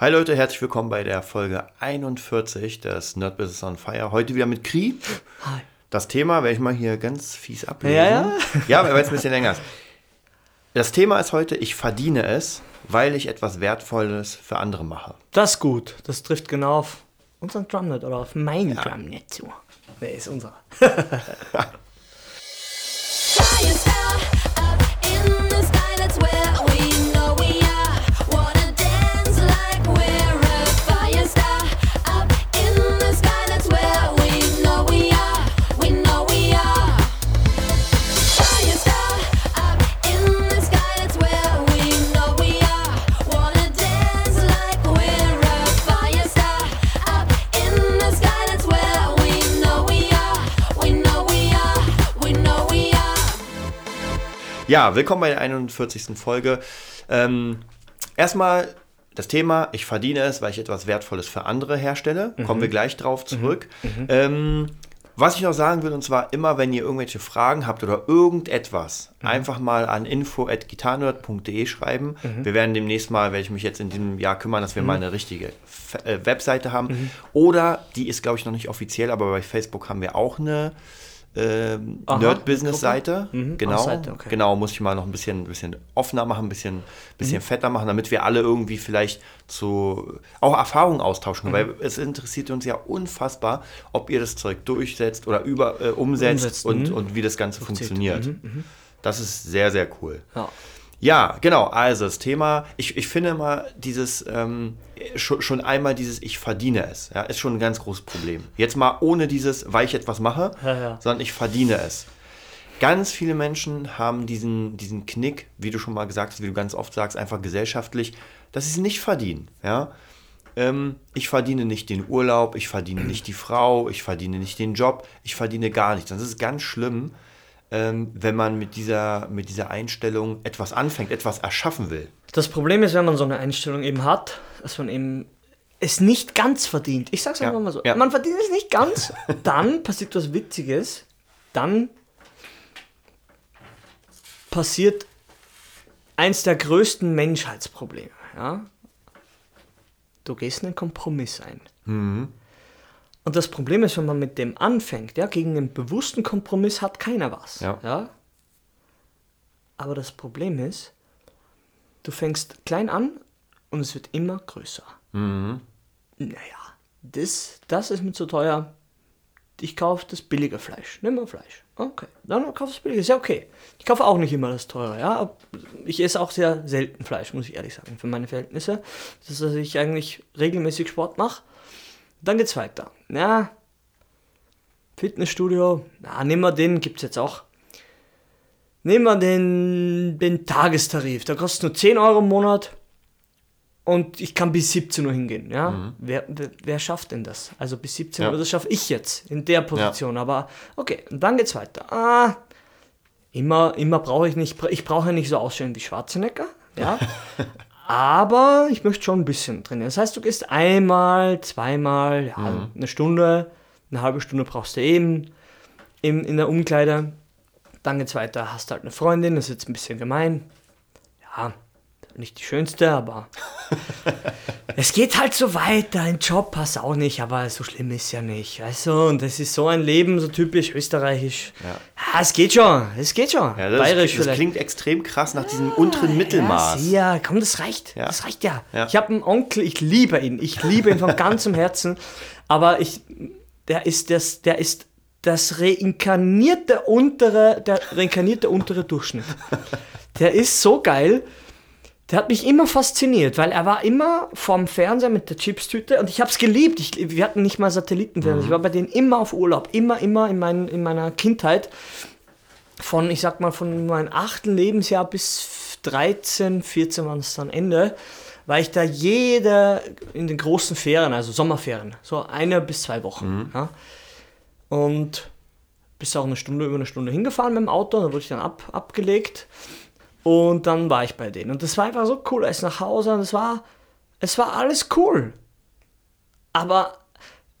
Hi Leute, herzlich willkommen bei der Folge 41 des Nerd Business on Fire. Heute wieder mit Kri. Hi. Das Thema werde ich mal hier ganz fies ablesen. Ja, ja. Ja, weil es ein bisschen länger ist. Das Thema ist heute, ich verdiene es, weil ich etwas Wertvolles für andere mache. Das ist gut. Das trifft genau auf unseren Drumnet oder auf mein Drumnet zu. Nee, ist unser. Ja, willkommen bei der 41. Folge. Ähm, erstmal das Thema, ich verdiene es, weil ich etwas Wertvolles für andere herstelle. Kommen wir gleich drauf zurück. Ähm, was ich noch sagen will, und zwar immer, wenn ihr irgendwelche Fragen habt oder irgendetwas, einfach mal an info.gitarnerd.de schreiben. Wir werden demnächst mal, werde ich mich jetzt in diesem Jahr kümmern, dass wir mal eine richtige F äh, Webseite haben. Oder, die ist, glaube ich, noch nicht offiziell, aber bei Facebook haben wir auch eine ähm, Nerd-Business-Seite. Mhm, Genau, Seite, okay. genau, muss ich mal noch ein bisschen, bisschen offener machen, ein bisschen, bisschen fetter machen, damit wir alle irgendwie vielleicht zu auch Erfahrungen austauschen. Weil es interessiert uns ja unfassbar, ob ihr das Zeug durchsetzt oder über, äh, umsetzt, Umsetzt, und, mhm. und wie das Ganze funktioniert. Mhm, Das ist sehr, sehr cool. Ja. Ja, genau. Also das Thema, ich, ich finde mal dieses, ähm, schon, schon einmal dieses Ich verdiene es, ja, ist schon ein ganz großes Problem. Jetzt mal ohne dieses, weil ich etwas mache, Ja, ja. sondern ich verdiene es. Ganz viele Menschen haben diesen, diesen Knick, wie du schon mal gesagt hast, wie du ganz oft sagst, einfach gesellschaftlich, dass sie es nicht verdienen. Ja? Ähm, ich verdiene nicht den Urlaub, ich verdiene nicht die Frau, ich verdiene nicht den Job, ich verdiene gar nichts. Das ist ganz schlimm, ähm, wenn man mit dieser, mit dieser Einstellung etwas anfängt, etwas erschaffen will. Das Problem ist, wenn man so eine Einstellung eben hat, dass man eben es nicht ganz verdient. Ich sag's Ja, einfach mal so. ja. Man verdient es nicht ganz, dann passiert was Witziges. Dann passiert eins der größten Menschheitsprobleme. Ja? Du gehst einen Kompromiss ein. Und das Problem ist, wenn man mit dem anfängt, ja, gegen einen bewussten Kompromiss hat keiner was. Ja. Ja? Aber das Problem ist, du fängst klein an und es wird immer größer. Naja, das, das ist mir zu teuer. Ich kaufe das billige Fleisch. Nimm mal Fleisch. Okay. Dann kauf das billige. Ist ja okay. Ich kaufe auch nicht immer das teure. Ja? Ich esse auch sehr selten Fleisch, muss ich ehrlich sagen, für meine Verhältnisse. Das ist, dass ich eigentlich regelmäßig Sport mache. Dann geht's weiter. Ja, Fitnessstudio. Na, nehmen wir den, gibt's jetzt auch. Nehmen wir den, den Tagestarif. Der kostet nur 10 Euro im Monat. Und ich kann bis 17 Uhr hingehen. Ja? Wer, wer, wer schafft denn das? Also bis 17 Ja. Uhr, das schaffe ich jetzt in der Position. Aber okay, und dann geht's weiter. Ah, immer, immer brauche ich nicht, ich brauche ja nicht so aussehen wie Schwarzenegger. Ja? Aber ich möchte schon ein bisschen trainieren. Das heißt, du gehst einmal, zweimal, ja, eine Stunde, eine halbe Stunde brauchst du eben in, in der Umkleide. Dann geht's weiter, hast halt eine Freundin, das ist jetzt ein bisschen gemein. Ja, nicht die schönste, aber es geht halt so weiter. Ein Job passt auch nicht, aber so schlimm ist ja nicht. Weißt du, und das ist so ein Leben, so typisch österreichisch. Ja, es geht schon, es geht schon. Ja, das, Bayerisch das vielleicht. klingt extrem krass nach diesem unteren Mittelmaß. Ja, ja, komm, das reicht. Ja. Das reicht ja. Ja. Ich habe einen Onkel, ich liebe ihn. Ich liebe ihn von ganzem Herzen. Aber ich, der ist das, der ist das reinkarnierte untere, der reinkarnierte untere Durchschnitt. Der ist so geil. Der hat mich immer fasziniert, weil er war immer vorm Fernseher mit der Chipstüte und ich habe es geliebt. Ich, wir hatten nicht mal Satellitenfernseher. Ich war bei denen immer auf Urlaub. Immer, immer in, mein, in meiner Kindheit von, ich sag mal, von meinem achten Lebensjahr bis 13, 14 waren es dann Ende, war ich da jede in den großen Ferien, also Sommerferien, so eine bis zwei Wochen. Ja. Und bis auch eine Stunde, über eine Stunde hingefahren mit dem Auto, dann wurde ich dann ab, abgelegt und dann war ich bei denen. Und das war einfach so cool, er ist nach Hause und es war, es war alles cool. Aber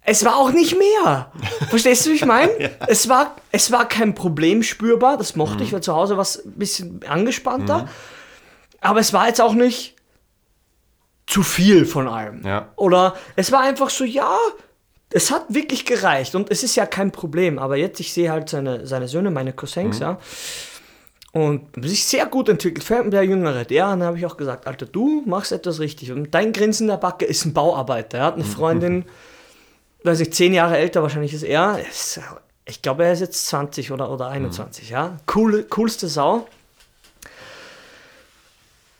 es war auch nicht mehr. Verstehst du, wie ich meine? es, war, es war kein Problem spürbar, das mochte ich, weil zu Hause war es ein bisschen angespannter. Aber es war jetzt auch nicht, zu viel von allem. Ja. Oder es war einfach so, ja, es hat wirklich gereicht und es ist ja kein Problem. Aber jetzt, ich sehe halt seine, seine Söhne, meine Cousins, ja. Und sich sehr gut entwickelt, vor allem der Jüngere. Der, dann habe ich auch gesagt, Alter, du machst etwas richtig. Und dein Grinsen der Backe ist ein Bauarbeiter. Er hat eine Freundin, weiß ich, zehn Jahre älter wahrscheinlich ist er. Ich glaube, er ist jetzt 20 oder, oder 21, ja. Coole, coolste Sau.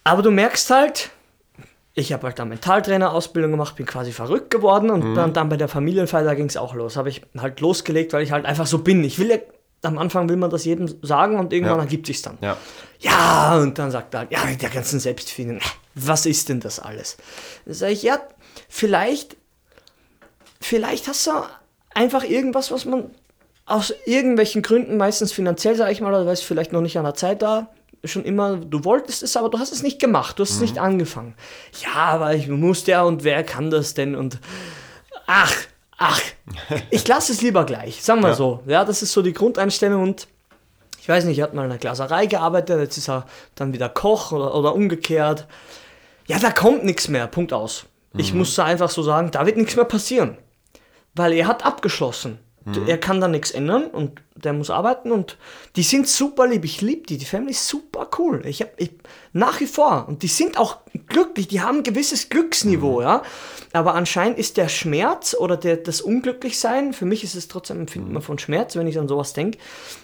Aber du merkst halt, ich habe halt dann Mentaltrainer-Ausbildung gemacht, bin quasi verrückt geworden und dann, dann bei der Familienfeier, da ging es auch los. Habe ich halt losgelegt, weil ich halt einfach so bin. Ich will ja, am Anfang will man das jedem sagen und irgendwann Ja. ergibt sich dann. Ja. Ja, und dann sagt er halt, ja, mit der ganzen Selbstfindung, was ist denn das alles? Dann sage ich, ja, vielleicht, vielleicht hast du einfach irgendwas, was man aus irgendwelchen Gründen, meistens finanziell, sage ich mal, oder weil es vielleicht noch nicht an der Zeit da, schon immer, du wolltest es, aber du hast es nicht gemacht, du hast es nicht angefangen. Ja, aber ich muss ja und wer kann das denn und ach, ach, ich lasse es lieber gleich, sagen wir so. Ja, das ist so die Grundeinstellung und ich weiß nicht, er hat mal in einer Glaserei gearbeitet, jetzt ist er dann wieder Koch oder, oder umgekehrt. Ja, da kommt nichts mehr, Punkt aus. Ich muss da einfach so sagen, da wird nichts mehr passieren. Weil er hat abgeschlossen. Er kann da nichts ändern und der muss arbeiten und die sind super lieb. Ich liebe die. Die Family ist super cool. Ich habe nach wie vor und die sind auch glücklich. Die haben ein gewisses Glücksniveau, ja. Aber anscheinend ist der Schmerz oder der, das Unglücklichsein, für mich ist es trotzdem Empfinden man von Schmerz, wenn ich an sowas denke,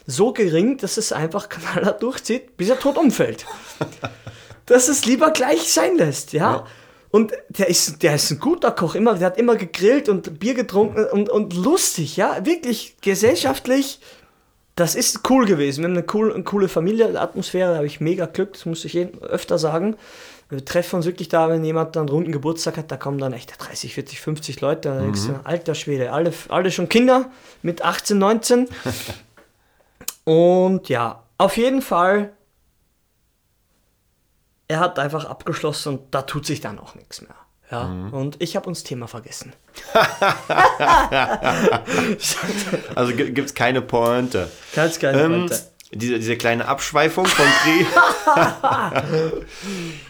so gering, dass es einfach knallhart durchzieht, bis er tot umfällt. dass es lieber gleich sein lässt, ja. Und der ist, der ist ein guter Koch, immer, der hat immer gegrillt und Bier getrunken und, und lustig, ja, wirklich gesellschaftlich. Das ist cool gewesen. Wir haben eine, cool, eine coole Familienatmosphäre, da habe ich mega Glück, das muss ich jeden, öfter sagen. Wir treffen uns wirklich da, wenn jemand dann einen runden Geburtstag hat, da kommen dann echt 30, 40, 50 Leute. Da denkst du, alter Schwede, alle, alle schon Kinder mit 18, 19. Und ja, auf jeden Fall er hat einfach abgeschlossen und da tut sich dann auch nichts mehr. Ja, und ich habe uns Thema vergessen. Also gibt es keine Pointe. Ganz geil. Ähm, diese, diese kleine Abschweifung von Krieg.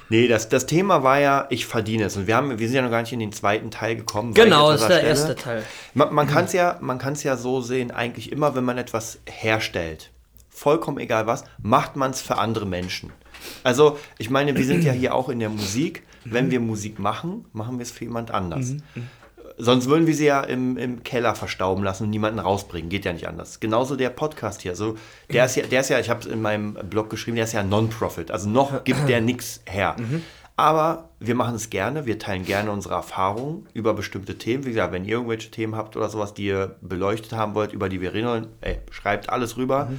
nee, das, das Thema war ja, ich verdiene es. Und wir, haben, wir sind ja noch gar nicht in den zweiten Teil gekommen. genau, das ist der erste. Teil. Man, man kann es ja, man ja so sehen, eigentlich immer, wenn man etwas herstellt, vollkommen egal was, macht man es für andere Menschen. Also, ich meine, wir sind ja hier auch in der Musik. Wenn wir Musik machen, machen wir es für jemand anders. Sonst würden wir sie ja im, im Keller verstauben lassen und niemanden rausbringen. Geht ja nicht anders. Genauso der Podcast hier. So, der ist ja, der ist ja, ich habe es in meinem Blog geschrieben, der ist ja Non-Profit. Also noch gibt der nichts her. Aber wir machen es gerne, wir teilen gerne unsere Erfahrungen über bestimmte Themen. Wie gesagt, wenn ihr irgendwelche Themen habt oder sowas, die ihr beleuchtet haben wollt, über die wir reden wollen, ey, schreibt alles rüber.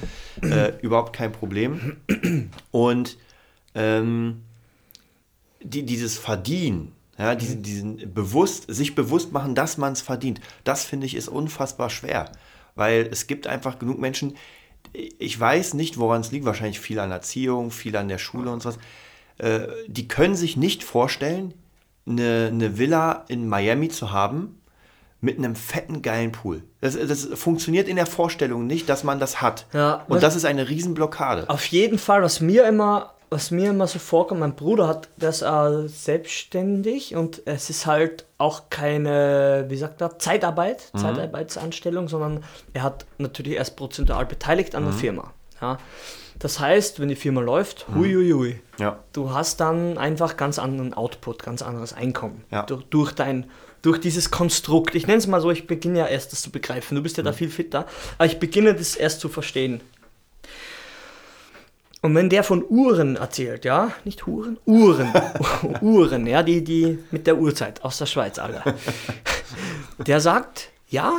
Äh, überhaupt kein Problem. Und ähm, die, dieses Verdienen, ja, diesen, diesen bewusst, sich bewusst machen, dass man es verdient, das finde ich ist unfassbar schwer. Weil es gibt einfach genug Menschen, ich weiß nicht, woran es liegt, wahrscheinlich viel an Erziehung, viel an der Schule und sowas, äh, die können sich nicht vorstellen, eine, eine Villa in Miami zu haben mit einem fetten, geilen Pool. Das, das funktioniert in der Vorstellung nicht, dass man das hat. Ja, und das ist eine Riesenblockade. Auf jeden Fall, was mir immer, was mir immer so vorkommt, mein Bruder hat das äh, selbstständig und es ist halt auch keine, wie sagt er, Zeitarbeit, Zeitarbeitsanstellung, sondern er hat natürlich erst prozentual beteiligt an der Firma. Ja. Das heißt, wenn die Firma läuft, hui, hui, hui, Ja. du hast dann einfach ganz anderen Output, ganz anderes Einkommen. Ja. Durch, durch dein durch dieses Konstrukt. Ich nenne es mal so, ich beginne ja erst das zu begreifen. Du bist ja da viel fitter, aber ich beginne das erst zu verstehen. Und wenn der von Uhren erzählt, ja, nicht Huren, Uhren, Uhren, ja, die, die mit der Uhrzeit aus der Schweiz, alle. Der sagt, ja,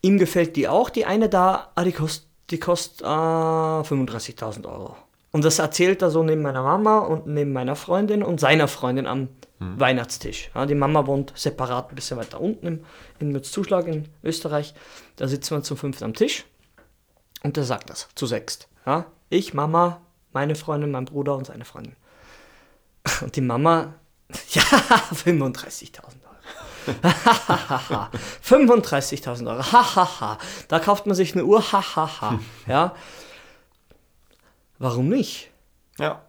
ihm gefällt die auch, die eine da, ah, die kostet die kostet äh, 35.000 Euro. Und das erzählt er so neben meiner Mama und neben meiner Freundin und seiner Freundin am Weihnachtstisch. Ja, die Mama wohnt separat ein bisschen weiter unten im, in Mützzuschlag in Österreich. Da sitzen wir zum fünften am Tisch und der sagt das zu sechst. Ja? Ich, Mama, meine Freundin, mein Bruder und seine Freundin. Und die Mama, ja, 35.000 Euro. 35.000 Euro. Hahaha. Da kauft man sich eine Uhr. Hahaha. Ja. Warum nicht? Ja.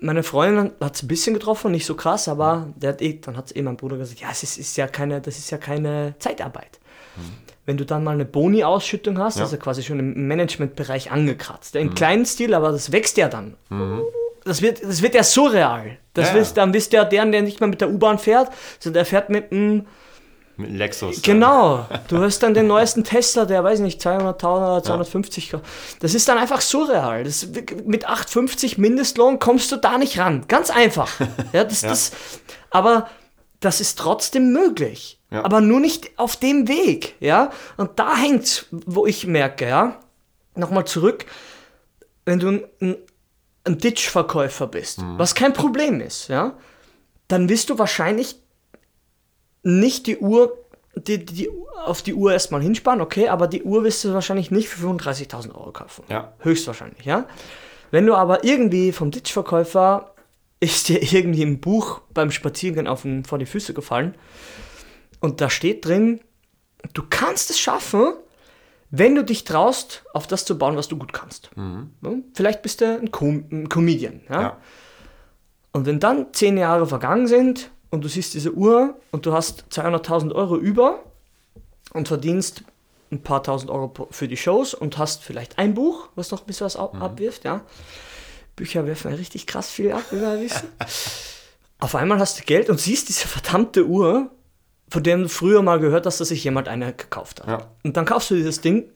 meine Freundin hat es ein bisschen getroffen, nicht so krass, aber der hat eh, dann hat eh mein Bruder gesagt, ja, es ist, ist ja keine, das ist ja keine Zeitarbeit. Wenn du dann mal eine Boni-Ausschüttung hast, Ja. also quasi schon im Managementbereich angekratzt. Ja, Im kleinen Stil, aber das wächst ja dann. Das, wird, das wird ja surreal. Das Ja, wirst, dann bist du ja der, der nicht mehr mit der U-Bahn fährt, sondern der fährt mit einem Mit einem Lexus. Genau, du hast dann den neuesten Tesla, der weiß nicht, 200.000 oder 250. Das ist dann einfach surreal. Das, mit 8,50 Mindestlohn kommst du da nicht ran. Ganz einfach. Ja, das, Das, aber das ist trotzdem möglich. Ja. Aber nur nicht auf dem Weg. Ja? Und da hängt wo ich merke, ja, nochmal zurück, wenn du ein, ein, Ditch-Verkäufer bist, was kein Problem ist, ja, dann wirst du wahrscheinlich nicht die Uhr, die, die, auf die Uhr erstmal hinsparen, okay, aber die Uhr wirst du wahrscheinlich nicht für 35.000 Euro kaufen. Ja. Höchstwahrscheinlich, ja. Wenn du aber irgendwie vom Ditch-Verkäufer ist dir irgendwie ein Buch beim Spaziergehen auf den, vor die Füße gefallen und da steht drin, du kannst es schaffen, wenn du dich traust, auf das zu bauen, was du gut kannst. Ja, Vielleicht bist du ein, Com ein Comedian. Ja? Ja. Und wenn dann zehn Jahre vergangen sind und du siehst diese Uhr und du hast 200.000 Euro über und verdienst ein paar tausend Euro für die Shows und hast vielleicht ein Buch, was noch ein bisschen was au- abwirft, ja. Bücher werfen ja richtig krass viel ab, wie wir wissen. Auf einmal hast du Geld und siehst diese verdammte Uhr, von der du früher mal gehört hast, dass sich jemand eine gekauft hat. Ja. Und dann kaufst du dieses Ding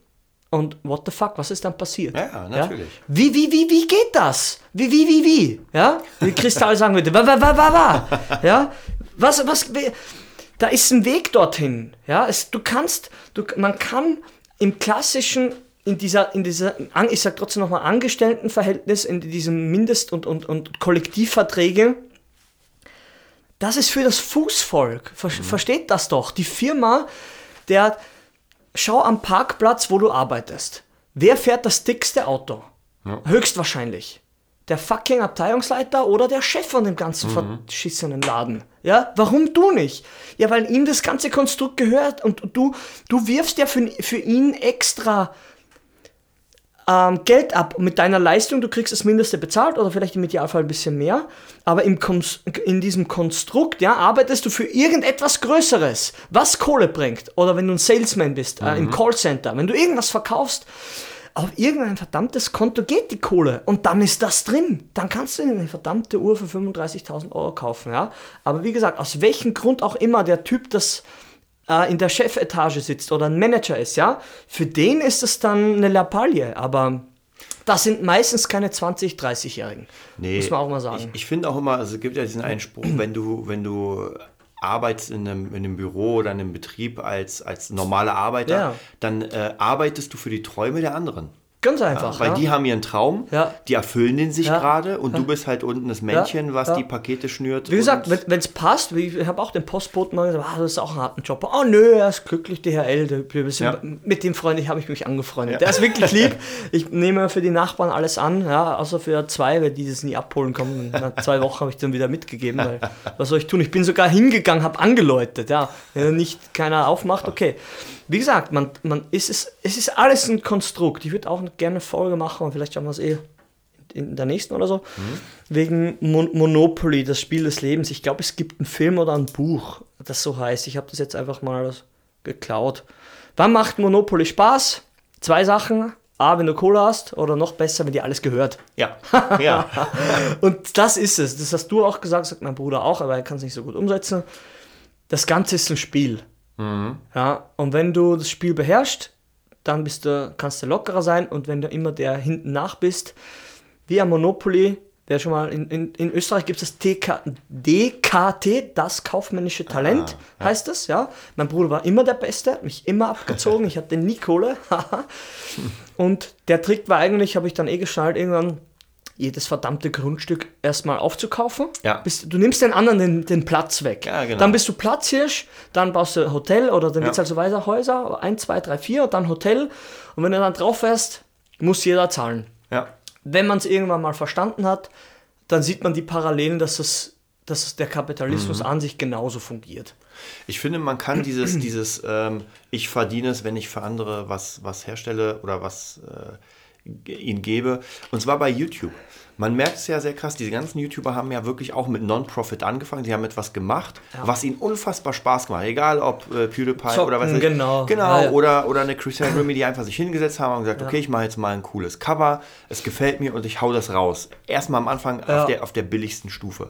und what the fuck, was ist dann passiert? Ja, natürlich. Wie, wie, wie, wie geht das? Wie, wie, wie, wie? Ja? Wie Kristall sagen würde, wa, wa, wa, wa, wa. Ja? Was, was, wie- da ist ein Weg dorthin. Ja? Es, du kannst, du, man kann im klassischen, in dieser, in dieser, ich sag trotzdem nochmal, Angestelltenverhältnis, in diesem Mindest- und, und, und Kollektivverträge, das ist für das Fußvolk. Ver Versteht das doch. Die Firma, der, schau am Parkplatz, wo du arbeitest. Wer fährt das dickste Auto? Höchstwahrscheinlich. Der fucking Abteilungsleiter oder der Chef von dem ganzen verschissenen Laden. Ja, warum du nicht? Ja, weil ihm das ganze Konstrukt gehört und du, du wirfst ja für, für ihn extra ähm, Geld ab mit deiner Leistung, du kriegst das Mindeste bezahlt oder vielleicht im Idealfall ein bisschen mehr, aber im Kons in diesem Konstrukt ja, arbeitest du für irgendetwas Größeres, was Kohle bringt. Oder wenn du ein Salesman bist äh, im Callcenter, wenn du irgendwas verkaufst, auf irgendein verdammtes Konto geht die Kohle und dann ist das drin. Dann kannst du eine verdammte Uhr für 35.000 Euro kaufen. Ja? Aber wie gesagt, aus welchem Grund auch immer der Typ das äh, in der Chefetage sitzt oder ein Manager ist, ja, für den ist es dann eine Lappalie, aber das sind meistens keine 20-, 30-Jährigen. Muss man auch mal sagen. Ich, ich finde auch immer, also es gibt ja diesen Einspruch, wenn du, wenn du arbeitest in einem, in einem Büro oder in einem Betrieb als, als normaler Arbeiter, Ja. dann äh, arbeitest du für die Träume der anderen. Ganz einfach. Weil ja. die haben ihren Traum, Ja. die erfüllen den sich Ja. gerade und du bist halt unten das Männchen, was Ja. die Pakete schnürt. Wie gesagt, wenn es passt, wie- ich habe auch den Postboten mal gesagt, ah, das ist auch ein harter Job. Oh nö, er ist glücklich, DHL, der, Ja. mit dem Freund habe ich mich angefreundet. Der ist wirklich lieb. Ich nehme für die Nachbarn alles an, ja, außer für zwei, weil die das nie abholen kommen. Nach zwei Wochen habe ich dann wieder mitgegeben, weil was soll ich tun? Ich bin sogar hingegangen, habe angeläutet, ja. Wenn nicht keiner aufmacht, okay. Wie gesagt, man, man ist es, es ist alles ein Konstrukt. Ich würde auch gerne eine Folge machen und vielleicht schauen wir es eh in der nächsten oder so, wegen Mon Monopoly, das Spiel des Lebens. Ich glaube, es gibt einen Film oder ein Buch, das so heißt. Ich habe das jetzt einfach mal geklaut. Wann macht Monopoly Spaß? Zwei Sachen. A, wenn du Cola hast, oder noch besser, wenn dir alles gehört. ja, ja. Und das ist es. Das hast du auch gesagt, sagt mein Bruder auch, aber er kann es nicht so gut umsetzen. Das Ganze ist ein Spiel. Ja, und wenn du das Spiel beherrschst, dann bist du, kannst du lockerer sein. Und wenn du immer der hinten nach bist, wie am Monopoly, wer schon mal in, in, in Österreich gibt es das TK, DKT, das kaufmännische Talent, heißt es, ja. Mein Bruder war immer der Beste, hat mich immer abgezogen, ich hatte nie Kohle. und der Trick war eigentlich, habe ich dann eh geschnallt, irgendwann jedes verdammte Grundstück erstmal aufzukaufen. Ja. Bis, du nimmst den anderen den, den Platz weg. Ja, genau. Dann bist du Platzhirsch, dann baust du ein Hotel oder dann Ja. wird es halt so weiter Häuser, 1, 2, 3, 4, dann Hotel. Und wenn du dann drauf fährst, muss jeder zahlen. ja. Wenn man es irgendwann mal verstanden hat, dann sieht man die Parallelen, dass, es, dass der Kapitalismus an sich genauso fungiert. Ich finde, man kann dieses, dieses ähm, ich verdiene es, wenn ich für andere was, was herstelle oder was äh, ihnen gebe. Und zwar bei YouTube. Man merkt es ja sehr krass, diese ganzen YouTuber haben ja wirklich auch mit Non-Profit angefangen. Sie haben etwas gemacht, was ihnen unfassbar Spaß gemacht. Egal ob äh, PewDiePie Zocken, oder was weiß ich. genau. Genau, Ja, ja. oder, oder eine Christian Grimmie, die einfach sich hingesetzt haben und gesagt, okay, ich mache jetzt mal ein cooles Cover, es gefällt mir und ich hau das raus. Erstmal am Anfang Ja. Mhm. auf, der, auf der billigsten Stufe.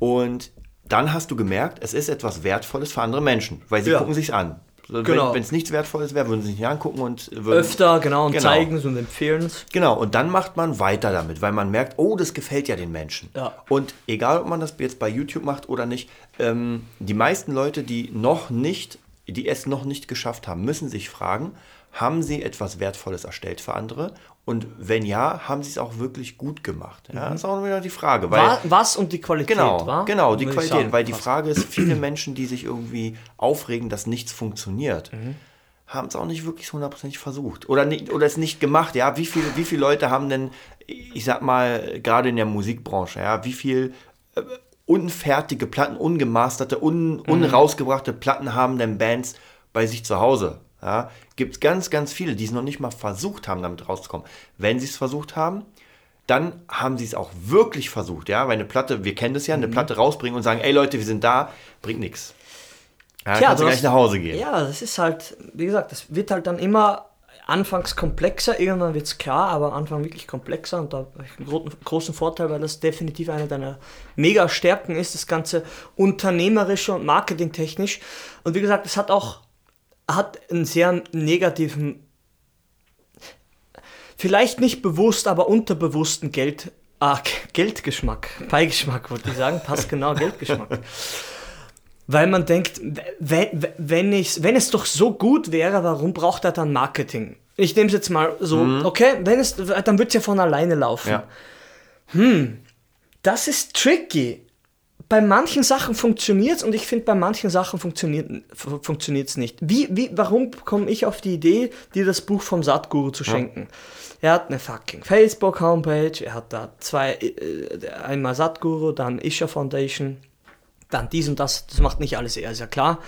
Und dann hast du gemerkt, es ist etwas Wertvolles für andere Menschen, weil sie Ja. gucken sich's an. Genau. Wenn es nichts Wertvolles wäre, würden sie sich nicht angucken und würden, Öfter, genau, und Genau. zeigen es und empfehlen es. Genau, und dann macht man weiter damit, weil man merkt, oh, das gefällt ja den Menschen. Ja. Und egal, ob man das jetzt bei YouTube macht oder nicht, ähm, die meisten Leute, die noch nicht, die es noch nicht geschafft haben, müssen sich fragen, haben sie etwas Wertvolles erstellt für andere? Und wenn ja, haben sie es auch wirklich gut gemacht? Ja, das ist auch wieder die Frage. Weil, Wa- was und die Qualität, Genau, wa? genau, die Qualität. sagen. weil die. Frage ist, viele Menschen, die sich irgendwie aufregen, dass nichts funktioniert, Mhm. haben es auch nicht wirklich hundertprozentig versucht. Oder, nicht, oder es nicht gemacht. Ja, wie viele, wie viele Leute haben denn, ich sag mal, gerade in der Musikbranche, ja, wie viel äh, unfertige Platten, ungemasterte, un, Mhm. unrausgebrachte Platten haben denn Bands bei sich zu Hause? Ja, Gibt es ganz, ganz viele, die es noch nicht mal versucht haben, damit rauszukommen. Wenn sie es versucht haben, dann haben sie es auch wirklich versucht, ja, weil eine Platte, wir kennen das ja, Mhm. eine Platte rausbringen und sagen, ey Leute, wir sind da, bringt nichts. Ja, Tja, kannst du gleich nach Hause gehen. Ja, das ist halt, wie gesagt, das wird halt dann immer anfangs komplexer, irgendwann wird es klar, aber am Anfang wirklich komplexer und da habe ich einen gro großen Vorteil, weil das definitiv eine deiner mega Stärken ist, das Ganze unternehmerische und marketingtechnisch. Und wie gesagt, es hat auch hat einen sehr negativen, vielleicht nicht bewusst, aber unterbewussten Geld, ah, Geldgeschmack, Beigeschmack wollte ich sagen, passt genau, Geldgeschmack. Weil man denkt, wenn, wenn, ich, wenn es doch so gut wäre, warum braucht er dann Marketing? Ich nehme es jetzt mal so, okay, wenn es, dann wird es ja von alleine laufen. Ja. Das ist tricky. Bei manchen Sachen funktioniert es und ich finde, bei manchen Sachen funktioniert es nicht. Wie, wie, warum komme ich auf die Idee, dir das Buch vom Satguru zu schenken? Er hat eine fucking Facebook-Homepage, er hat da zwei, äh, einmal Satguru, dann Isha Foundation, dann dies und das, das macht nicht alles er, ist ja klar.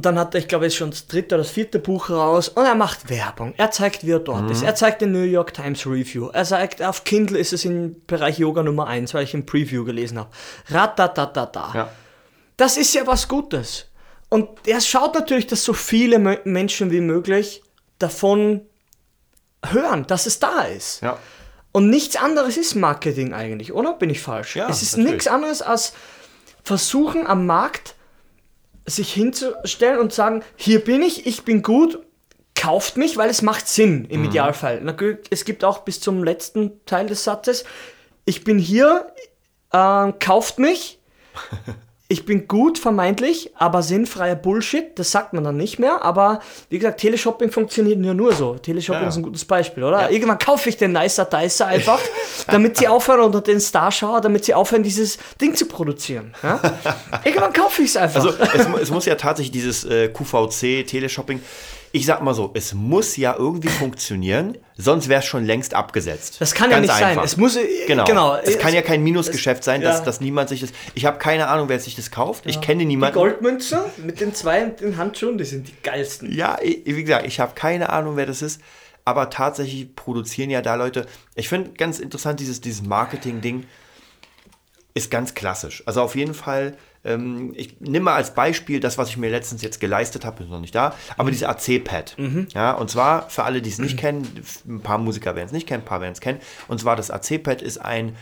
Und dann hat er, ich glaube, jetzt schon das dritte oder das vierte Buch raus und er macht Werbung. Er zeigt, wie er dort ist. Er zeigt den New York Times Review. Er sagt, auf Kindle ist es im Bereich Yoga Nummer 1, weil ich im Preview gelesen habe. Ratatatata. Ja. Das ist ja was Gutes. Und er schaut natürlich, dass so viele Menschen wie möglich davon hören, dass es da ist. Ja. Und nichts anderes ist Marketing eigentlich, oder? Bin ich falsch? Ja, es ist natürlich. nichts anderes als versuchen am Markt sich hinzustellen und sagen, hier bin ich, ich bin gut, kauft mich, weil es macht Sinn Mhm. im Idealfall. Na gut, Es gibt auch bis zum letzten Teil des Satzes, ich bin hier, äh, kauft mich, ich bin gut, vermeintlich, aber sinnfreier Bullshit, das sagt man dann nicht mehr. Aber wie gesagt, Teleshopping funktioniert ja nur so. Teleshopping Ja. ist ein gutes Beispiel, oder? Irgendwann kaufe ich den Nicer Dicer einfach, damit sie aufhören, oder den Starschauer, damit sie aufhören, dieses Ding zu produzieren. Ja? Irgendwann kaufe ich es einfach. Also es, es muss ja tatsächlich dieses äh, QVC, Teleshopping, ich sag mal so, es muss ja irgendwie funktionieren, sonst wäre es schon längst abgesetzt. das kann ja Ganz nicht sein. einfach. Es muss, äh, Genau. genau. es kann ja kein Minusgeschäft sein, dass, ja. dass niemand sich das. Ich habe keine Ahnung, wer sich das kauft. Ich kenne Die niemanden. Goldmünze mit den zwei und den Handschuhen, die sind die geilsten. Ja, ich- wie gesagt, ich habe keine Ahnung, wer das ist. Aber tatsächlich produzieren ja da Leute. Ich finde ganz interessant, dieses, dieses Marketing-Ding ist ganz klassisch. Also auf jeden Fall, ähm, ich nehme mal als Beispiel das, was ich mir letztens jetzt geleistet habe, ist noch nicht da, aber diese AC-Pad. Ja, und zwar für alle, die es nicht kennen, ein paar Musiker werden es nicht kennen, ein paar werden es kennen. Und zwar das AC-Pad ist ein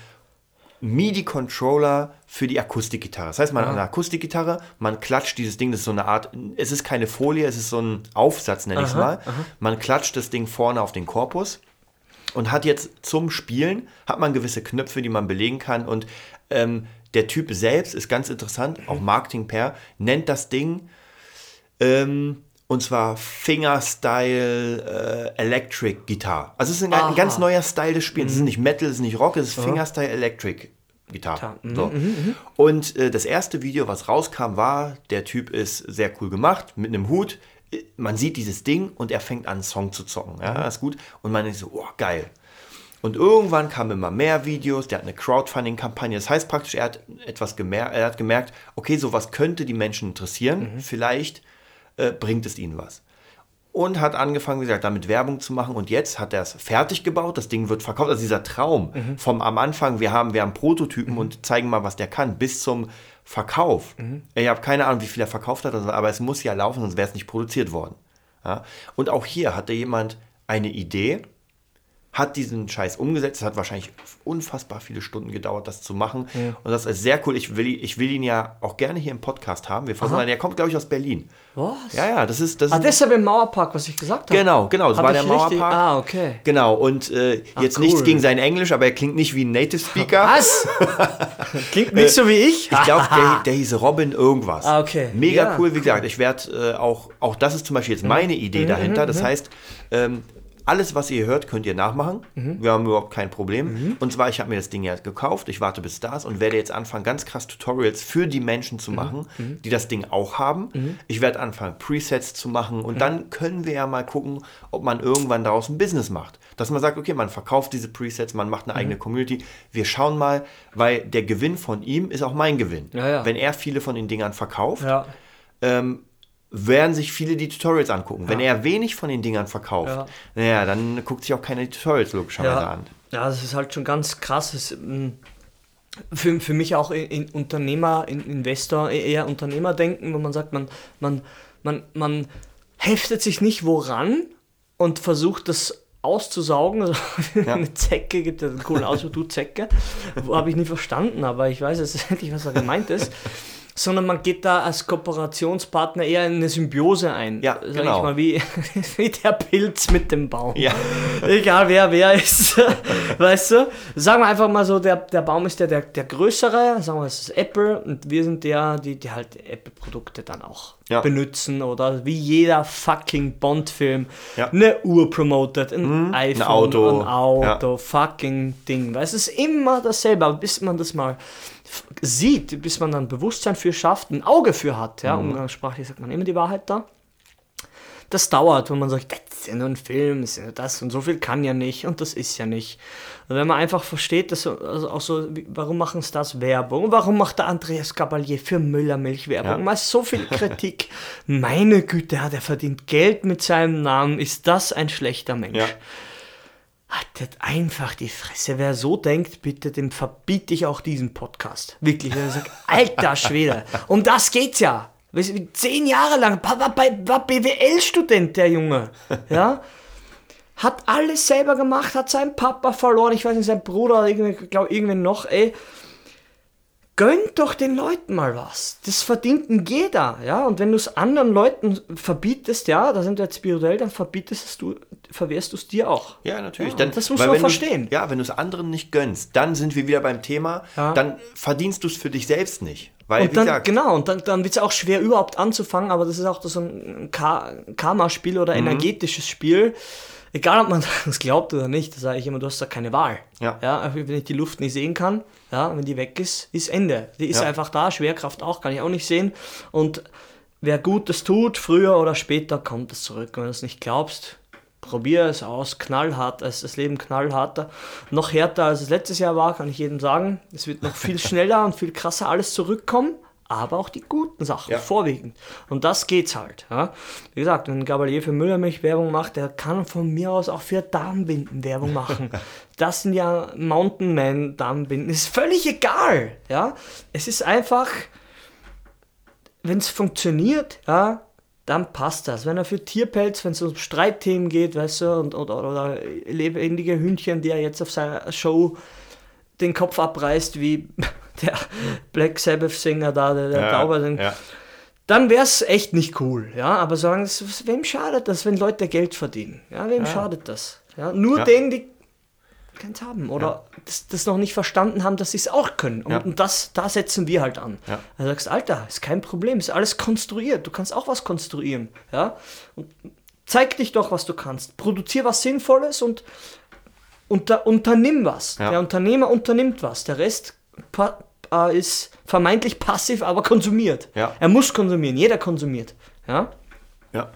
MIDI-Controller für die Akustikgitarre. Das heißt, man hat eine Akustikgitarre, man klatscht dieses Ding, das ist so eine Art, es ist keine Folie, es ist so ein Aufsatz, nenne ich es mal. Man klatscht das Ding vorne auf den Korpus und hat jetzt zum Spielen, hat man gewisse Knöpfe, die man belegen kann und ähm, der Typ selbst ist ganz interessant, auch Marketing Pair, nennt das Ding ähm, und zwar Fingerstyle äh, Electric Guitar. Also es ist ein, ein ganz neuer Style des Spiels. Es ist nicht Metal, es ist nicht Rock, es ist Fingerstyle Electric Guitar. So. Und äh, das erste Video, was rauskam, war, der Typ ist sehr cool gemacht, mit einem Hut. Äh, Man sieht dieses Ding und er fängt an, einen Song zu zocken. Ja, ist gut. Und man ist so, oh, geil. Und irgendwann kamen immer mehr Videos, der hat eine Crowdfunding-Kampagne. Das heißt praktisch, er hat etwas gemerkt, er hat gemerkt, okay, sowas könnte die Menschen interessieren. Vielleicht äh, bringt es ihnen was. und hat angefangen, wie gesagt, damit Werbung zu machen. Und jetzt hat er es fertig gebaut, das Ding wird verkauft. Also dieser Traum vom am Anfang, wir haben, wir haben Prototypen und zeigen mal, was der kann, bis zum Verkauf. Ich habe keine Ahnung, wie viel er verkauft hat, also, aber es muss ja laufen, sonst wäre es nicht produziert worden. Ja? Und auch hier hatte jemand eine Idee, hat diesen Scheiß umgesetzt. Es hat wahrscheinlich unfassbar viele Stunden gedauert, das zu machen. Und das ist sehr cool. Ich will, ich will ihn ja auch gerne hier im Podcast haben. Wir versuchen, der kommt, glaube ich, aus Berlin. Was? Ja, ja, das ist. Das Ah, deshalb im Mauerpark, was ich gesagt habe. Genau, genau, das Hab war der richtig- Mauerpark. Ah, okay. Genau, und äh, jetzt cool. nichts gegen sein Englisch, aber er klingt nicht wie ein Native Speaker. Was? Klingt nicht so wie ich. Ich glaube, der, der hieß Robin irgendwas. Ah, okay. Mega Ja, cool, wie gesagt. Ich werde äh, auch, auch das ist zum Beispiel jetzt meine Idee dahinter. Das heißt, ähm, alles, was ihr hört, könnt ihr nachmachen. Wir haben überhaupt kein Problem. Und zwar, ich habe mir das Ding ja gekauft, ich warte bis da ist und werde jetzt anfangen, ganz krass Tutorials für die Menschen zu machen, die das Ding auch haben. Ich werde anfangen, Presets zu machen und dann können wir ja mal gucken, ob man irgendwann daraus ein Business macht. Dass man sagt, okay, man verkauft diese Presets, man macht eine eigene Community. Wir schauen mal, weil der Gewinn von ihm ist auch mein Gewinn. Ja, ja. Wenn er viele von den Dingern verkauft, Ja. ähm, werden sich viele die Tutorials angucken. Wenn er wenig von den Dingern verkauft, Ja. naja, dann guckt sich auch keine Tutorials logischerweise Ja, an. ja, das ist halt schon ganz krass. Das, mm, für, für mich auch in, in Unternehmer, in Investor, e- eher Unternehmerdenken, wo man sagt, man, man, man, man heftet sich nicht woran und versucht das auszusaugen. Also Eine Zecke gibt ja einen coolen Ausdruck, du Zecke. Habe ich nie verstanden, aber ich weiß jetzt endlich, was da gemeint ist. Sondern man geht da als Kooperationspartner eher in eine Symbiose ein. Ja, Sag genau. ich mal, wie, wie der Pilz mit dem Baum. Ja. Egal wer wer ist, weißt du? Sagen wir einfach mal so, der, der Baum ist der, der, der größere, sagen wir, es ist Apple und wir sind der, die, die halt Apple-Produkte dann auch Ja. benutzen oder wie jeder fucking Bond-Film Ja. eine Uhr promotet, ein iPhone, Auto. ein Auto, fucking Ding. Weil es ist immer dasselbe, aber bis man das mal sieht, bis man dann Bewusstsein für schafft, ein Auge für hat, ja, umgangssprachlich sagt man immer die Wahrheit da das dauert, wenn man sagt, das ist ja nur ein Film, das ist ja nur das und so viel kann ja nicht und das ist ja nicht. Und wenn man einfach versteht, dass so, also auch so, warum machen Stars Werbung? Warum macht der Andreas Gabalier für Müllermilch Werbung? Ja. Mal so viel Kritik. Meine Güte, ja, der verdient Geld mit seinem Namen. Ist das ein schlechter Mensch? Ja. Haltet einfach die Fresse. Wer so denkt, bitte, dem verbiete ich auch diesen Podcast. Wirklich. Wenn er sagt, alter Schwede, um das geht's ja. Zehn Jahre lang, war BWL-Student, der Junge. Ja? Hat alles selber gemacht, hat seinen Papa verloren, ich weiß nicht, sein Bruder, ich glaube, irgendwen noch, ey. Gönnt doch den Leuten mal was. Das verdient ein jeder, ja. Und wenn du es anderen Leuten verbietest, ja, da sind wir jetzt spirituell, dann verbietest es du, verwehrst du es dir auch. Ja, natürlich. Ja, das muss man verstehen. Ja, wenn du es anderen nicht gönnst, dann sind wir wieder beim Thema, Ja. dann verdienst du es für dich selbst nicht. Weil, Und dann, gesagt, genau, und dann, dann wird es auch schwer, überhaupt anzufangen, aber das ist auch so ein Ka Karma-Spiel oder Mhm. energetisches Spiel. Egal, ob man das glaubt oder nicht, da sage ich immer, du hast da keine Wahl. Ja. ja. Wenn ich die Luft nicht sehen kann, ja, wenn die weg ist, ist Ende. Die ist Ja. einfach da, Schwerkraft auch, kann ich auch nicht sehen. Und wer Gutes tut, früher oder später kommt es zurück. Wenn du es nicht glaubst, probier es aus, knallhart, es ist das Leben knallharter. Noch härter als es letztes Jahr war, kann ich jedem sagen. Es wird noch viel schneller und viel krasser alles zurückkommen, aber auch die guten Sachen, Ja. vorwiegend. Und das geht's halt. Ja. Wie gesagt, wenn ein Gabalier für Müllermilch Werbung macht, der kann von mir aus auch für Darmbinden Werbung machen. das sind ja Mountain Man Darmbinden. Ist völlig egal. Ja. Es ist einfach, wenn es funktioniert, ja, dann passt das. Wenn er für Tierpelz, wenn es um Streitthemen geht, weißt du, und, oder, oder lebendige Hühnchen, die er jetzt auf seiner Show den Kopf abreißt, wie der Black Sabbath-Sänger da, der, der ja, Tauber, ja. dann wäre es echt nicht cool. Ja, aber solange es, wem schadet das, wenn Leute Geld verdienen? Ja, wem schadet das? Ja, nur Ja. denen, die keins haben oder das, das noch nicht verstanden haben, dass sie es auch können. Und, Ja. und das, da setzen wir halt an. Ja. Da sagst Alter, ist kein Problem, ist alles konstruiert. Du kannst auch was konstruieren. Ja? Und zeig dich doch, was du kannst. Produzier was Sinnvolles und unter, unternimm was. Ja. Der Unternehmer unternimmt was. Der Rest pa äh, ist vermeintlich passiv, aber konsumiert. Ja. Er muss konsumieren, jeder konsumiert. Ja? Ja,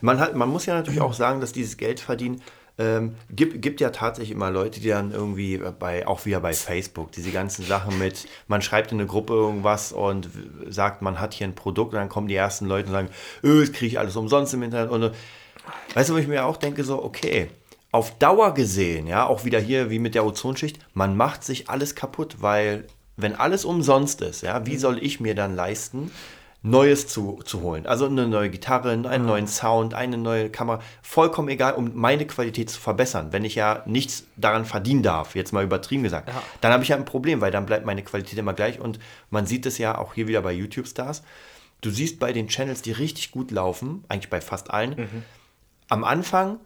man, hat, man muss ja natürlich auch sagen, dass dieses Geld verdienen ähm, gibt, gibt ja tatsächlich immer Leute, die dann irgendwie bei, auch wieder bei Facebook, diese ganzen Sachen mit, man schreibt in eine Gruppe irgendwas und sagt, man hat hier ein Produkt und dann kommen die ersten Leute und sagen, öh, das kriege ich alles umsonst im Internet und Weißt du, wo ich mir auch denke, so, okay, auf Dauer gesehen, ja, auch wieder hier wie mit der Ozonschicht, man macht sich alles kaputt, weil wenn alles umsonst ist, ja, wie soll ich mir dann leisten, Neues zu, zu holen? Also eine neue Gitarre, einen neuen Sound, eine neue Kamera, vollkommen egal, um meine Qualität zu verbessern. Wenn ich ja nichts daran verdienen darf, jetzt mal übertrieben gesagt, Ja. dann habe ich ja ein Problem, weil dann bleibt meine Qualität immer gleich und man sieht es ja auch hier wieder bei YouTube-Stars. Du siehst bei den Channels, die richtig gut laufen, eigentlich bei fast allen, am Anfang,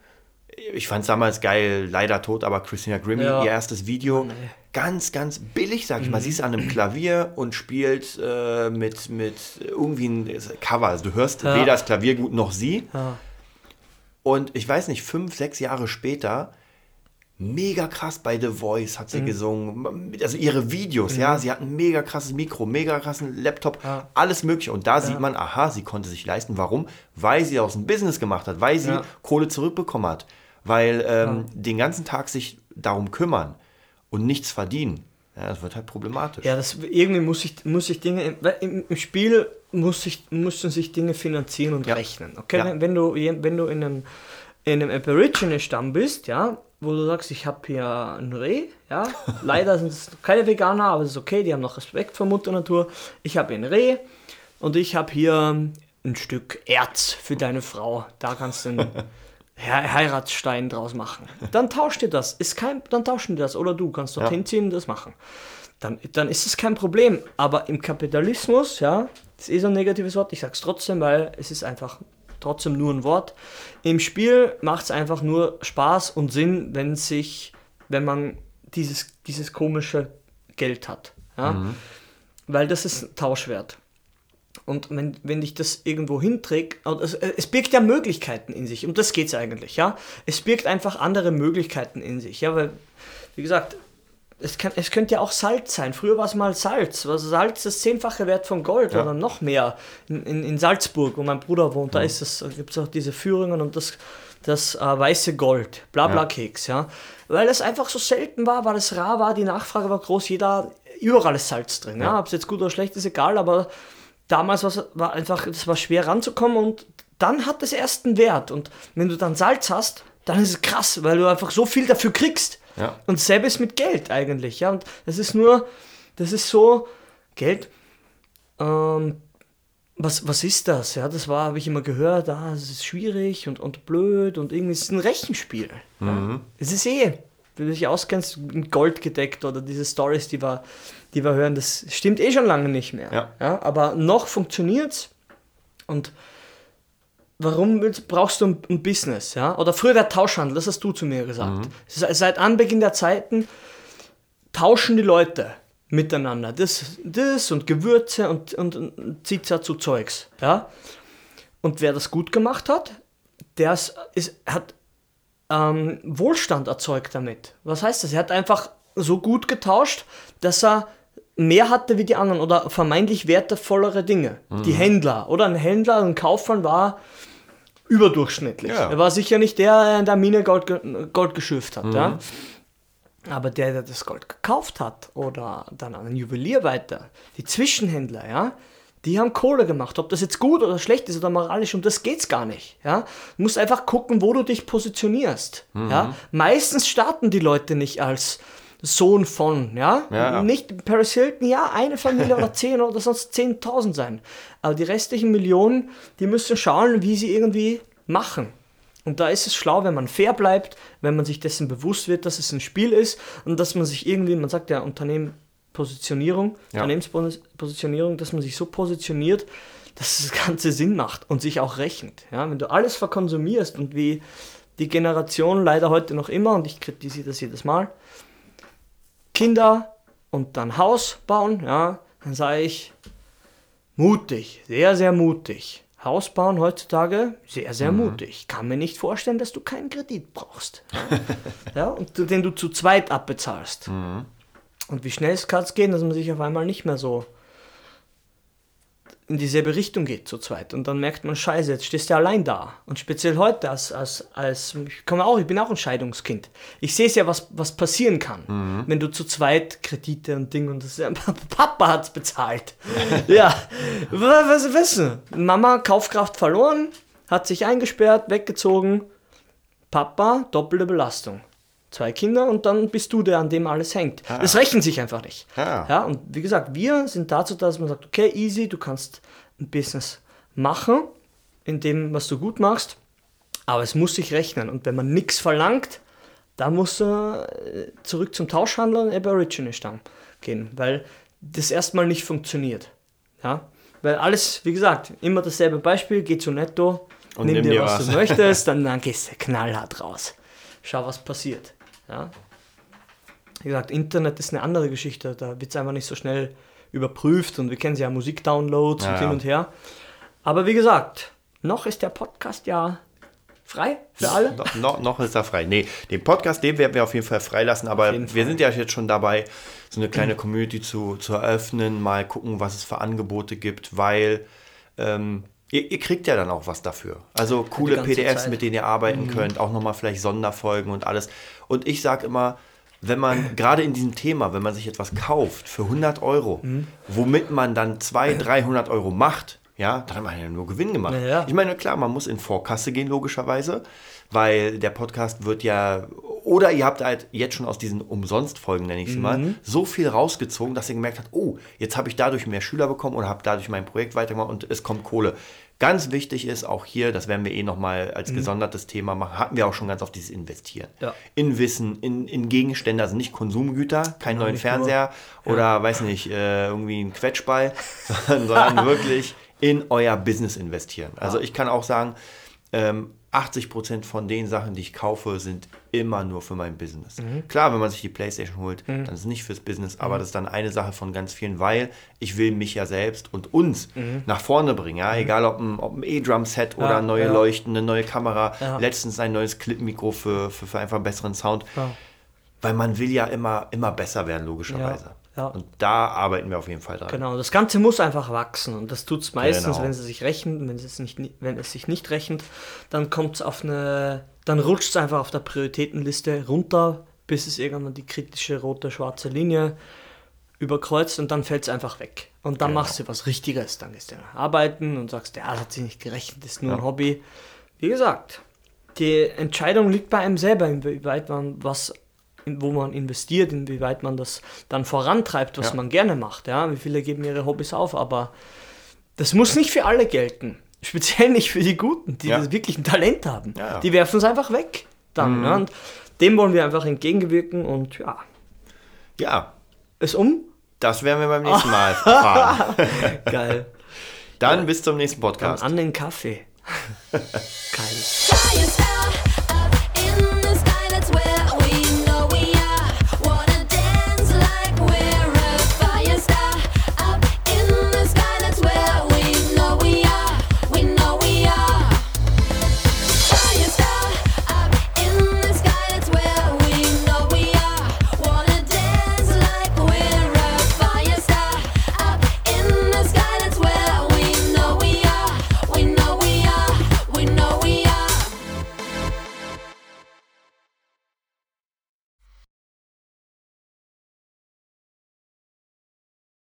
ich fand es damals geil, leider tot, aber Christina Grimmie, Ja. ihr erstes Video, ganz, ganz billig, sag ich mal. Sie ist an einem Klavier und spielt äh, mit, mit irgendwie ein Cover. Also du hörst Ja. weder das Klavier gut noch sie. Ja. Und ich weiß nicht, fünf, sechs Jahre später, mega krass bei The Voice hat sie Mhm. gesungen. Also ihre Videos, ja, sie hat ein mega krasses Mikro, mega krassen Laptop, Ja. alles mögliche. Und da sieht man, aha, sie konnte sich leisten. Warum? Weil sie aus dem Business gemacht hat, weil sie Ja. Kohle zurückbekommen hat, weil ähm, den ganzen Tag sich darum kümmern und nichts verdienen. Ja, das wird halt problematisch. Ja, das irgendwie muss ich, muss ich Dinge, im, im Spiel muss ich, müssen sich Dinge finanzieren und Ja. rechnen. Okay, Ja. wenn, du, wenn du in einem, in einem Aborigine-Stamm bist, ja, wo du sagst, ich habe hier ein Reh, ja, leider sind es keine Veganer, aber es ist okay, die haben noch Respekt vor Mutter Natur. Ich habe ein Reh und ich habe hier ein Stück Erz für deine Frau. Da kannst du He Heiratsstein draus machen. Dann tauscht ihr das. Ist kein, dann tauschen die das. Oder du kannst dorthin ziehen und das machen. Dann, dann ist es kein Problem. Aber im Kapitalismus, ja, das ist ein negatives Wort, ich sag's trotzdem, weil es ist einfach trotzdem nur ein Wort. Im Spiel macht es einfach nur Spaß und Sinn, wenn sich, wenn man dieses, dieses komische Geld hat. Ja? Weil das ist ein Tauschwert. Und wenn, wenn dich das irgendwo hinträgt, und es, es birgt ja Möglichkeiten in sich, und das geht's eigentlich, ja. Es birgt einfach andere Möglichkeiten in sich, ja, weil, wie gesagt, es, kann, es könnte ja auch Salz sein. Früher war es mal Salz. Also Salz das zehnfache Wert von Gold Ja. oder noch mehr. In, in, in Salzburg, wo mein Bruder wohnt, da ist es, da gibt es auch diese Führungen und das, das äh, weiße Gold, Blabla-Keks, ja. Weil es einfach so selten war, weil es rar war, die Nachfrage war groß, jeder, überall ist Salz drin. Ja. Ob es jetzt gut oder schlecht ist, egal, aber damals war einfach, es war schwer ranzukommen und dann hat es erst einen Wert. Und wenn du dann Salz hast, dann ist es krass, weil du einfach so viel dafür kriegst. Ja. Und selber ist mit Geld eigentlich, ja. Und das ist nur, das ist so, Geld, ähm, was, was ist das? Ja, das war, habe ich immer gehört, ah, es ist schwierig und, und blöd und irgendwie ist es ein Rechenspiel. Ja. Es ist eh, wenn du dich auskennst, mit Gold gedeckt oder diese Stories, die wir, die wir hören, das stimmt eh schon lange nicht mehr. Ja. aber noch funktioniert's und warum willst, brauchst du ein, ein Business? Ja? Oder früher der Tauschhandel, das hast du zu mir gesagt. Se- Seit Anbeginn der Zeiten tauschen die Leute miteinander. Das, das und Gewürze und, und, und zieht zu Zeugs. Ja? Und wer das gut gemacht hat, der ist, hat ähm, Wohlstand erzeugt damit. Was heißt das? Er hat einfach so gut getauscht, dass er mehr hatte wie die anderen oder vermeintlich wertvollere Dinge. Die Händler oder ein Händler, ein Kaufmann war überdurchschnittlich. Ja. Er war sicher nicht der, der in der Mine Gold, Gold geschürft hat. Ja? Aber der, der das Gold gekauft hat oder dann an einen Juwelier weiter, die Zwischenhändler, ja, die haben Kohle gemacht. Ob das jetzt gut oder schlecht ist oder moralisch, um das geht's gar nicht. Ja? Du musst einfach gucken, wo du dich positionierst. Ja? Meistens starten die Leute nicht als Sohn von, ja? Ja. Nicht Paris Hilton, ja, eine Familie oder zehn oder sonst 10.000 sein. Aber die restlichen Millionen, die müssen schauen, wie sie irgendwie machen. Und da ist es schlau, wenn man fair bleibt, wenn man sich dessen bewusst wird, dass es ein Spiel ist und dass man sich irgendwie, man sagt ja Unternehmen Positionierung, Ja. Unternehmenspositionierung, dass man sich so positioniert, dass das Ganze Sinn macht und sich auch rechnet. Ja, wenn du alles verkonsumierst und wie die Generation leider heute noch immer, und ich kritisiere das jedes Mal, Kinder und dann Haus bauen, ja, dann sage ich, mutig, sehr, sehr mutig. Haus bauen heutzutage, sehr, sehr mutig. Kann mir nicht vorstellen, dass du keinen Kredit brauchst. Ja, und den du zu zweit abbezahlst. Und wie schnell es kann es gehen, dass man sich auf einmal nicht mehr so in dieselbe Richtung geht zu zweit. Und dann merkt man, scheiße, jetzt stehst du allein da. Und speziell heute, als, als, als ich, komme auch, ich bin auch ein Scheidungskind. Ich sehe es ja, was, was passieren kann, wenn du zu zweit Kredite und Dinge und das ja, Papa hat's bezahlt. ja, was, was, was? Mama, Kaufkraft verloren, hat sich eingesperrt, weggezogen. Papa, doppelte Belastung. Zwei Kinder und dann bist du der, an dem alles hängt. Das rechnet sich einfach nicht. Ah. Ja, und wie gesagt, wir sind dazu, da, dass man sagt, okay, easy, du kannst ein Business machen, in dem, was du gut machst, aber es muss sich rechnen. Und wenn man nichts verlangt, dann muss er äh, zurück zum Tauschhandel und Aborigine-Stamm gehen, weil das erstmal nicht funktioniert. Ja? Weil alles, wie gesagt, immer dasselbe Beispiel, geh zu Netto, Und nimm, dir was, was. du möchtest, dann, dann gehst du knallhart raus. Schau, was passiert. Ja? Wie gesagt, Internet ist eine andere Geschichte, da wird es einfach nicht so schnell überprüft und wir kennen ja Musikdownloads Ja, und hin und her. Aber wie gesagt, noch ist der Podcast ja frei für alle. No, no, noch ist er frei. Nee, den Podcast, den werden wir auf jeden Fall freilassen, aber wir Fall. sind ja jetzt schon dabei, so eine kleine Community zu, zu eröffnen, mal gucken, was es für Angebote gibt, weil ähm, ihr, ihr kriegt ja dann auch was dafür. Also coole PDFs, Zeit. mit denen ihr arbeiten könnt, auch nochmal vielleicht Sonderfolgen und alles. Und ich sage immer, wenn man gerade in diesem Thema, wenn man sich etwas kauft für 100 Euro, womit man dann 200, 300 Euro macht, ja, dann hat man ja nur Gewinn gemacht. Ja, ja. Ich meine, klar, man muss in Vorkasse gehen, logischerweise, weil der Podcast wird ja, oder ihr habt halt jetzt schon aus diesen Umsonstfolgen, nenne ich es mal, so viel rausgezogen, dass ihr gemerkt habt, oh, jetzt habe ich dadurch mehr Schüler bekommen oder habe dadurch mein Projekt weitergemacht und es kommt Kohle. Ganz wichtig ist auch hier, das werden wir eh nochmal als gesondertes Thema machen, hatten wir auch schon ganz oft dieses Investieren. Ja. In Wissen, in, in Gegenstände, also nicht Konsumgüter, keinen neuen nicht nur. Fernseher oder, weiß nicht, äh, irgendwie ein Quetschball, sondern, sondern wirklich in euer Business investieren. Also ich kann auch sagen, ähm, 80% von den Sachen, die ich kaufe, sind immer nur für mein Business. Klar, wenn man sich die Playstation holt, dann ist es nicht fürs Business, aber das ist dann eine Sache von ganz vielen, weil ich will mich ja selbst und uns nach vorne bringen. Ja? Egal ob ein, ob ein E-Drum-Set oder Ja, neue ja. Leuchten, eine neue Kamera, Ja. letztens ein neues Clip-Mikro für, für, für einfach einen besseren Sound. Weil man will ja immer, immer besser werden, logischerweise. Ja. Und da arbeiten wir auf jeden Fall dran. Genau, das Ganze muss einfach wachsen und das tut es meistens, Genau. wenn es sich rechnet. Wenn es, nicht, wenn es sich nicht rechnet, dann kommt es auf eine, dann rutscht es einfach auf der Prioritätenliste runter, bis es irgendwann die kritische rote, schwarze Linie überkreuzt und dann fällt es einfach weg. Und dann Genau. machst du was Richtiges. Dann gehst du arbeiten und sagst, ja, das hat sich nicht gerechnet, ist nur ein Ja. Hobby. Wie gesagt, die Entscheidung liegt bei einem selber, inwieweit man was, wo man investiert, inwieweit man das dann vorantreibt, was Ja. man gerne macht. Ja, wie viele geben ihre Hobbys auf, aber das muss nicht für alle gelten. Speziell nicht für die Guten, die Ja. das wirklich ein Talent haben. Ja, ja. Die werfen es einfach weg. Dann, ja, und dem wollen wir einfach entgegengewirken und ja, Ja, ist um. das werden wir beim nächsten Mal erfahren. Geil. Dann bis zum nächsten Dann Podcast. an den Kaffee. Geil.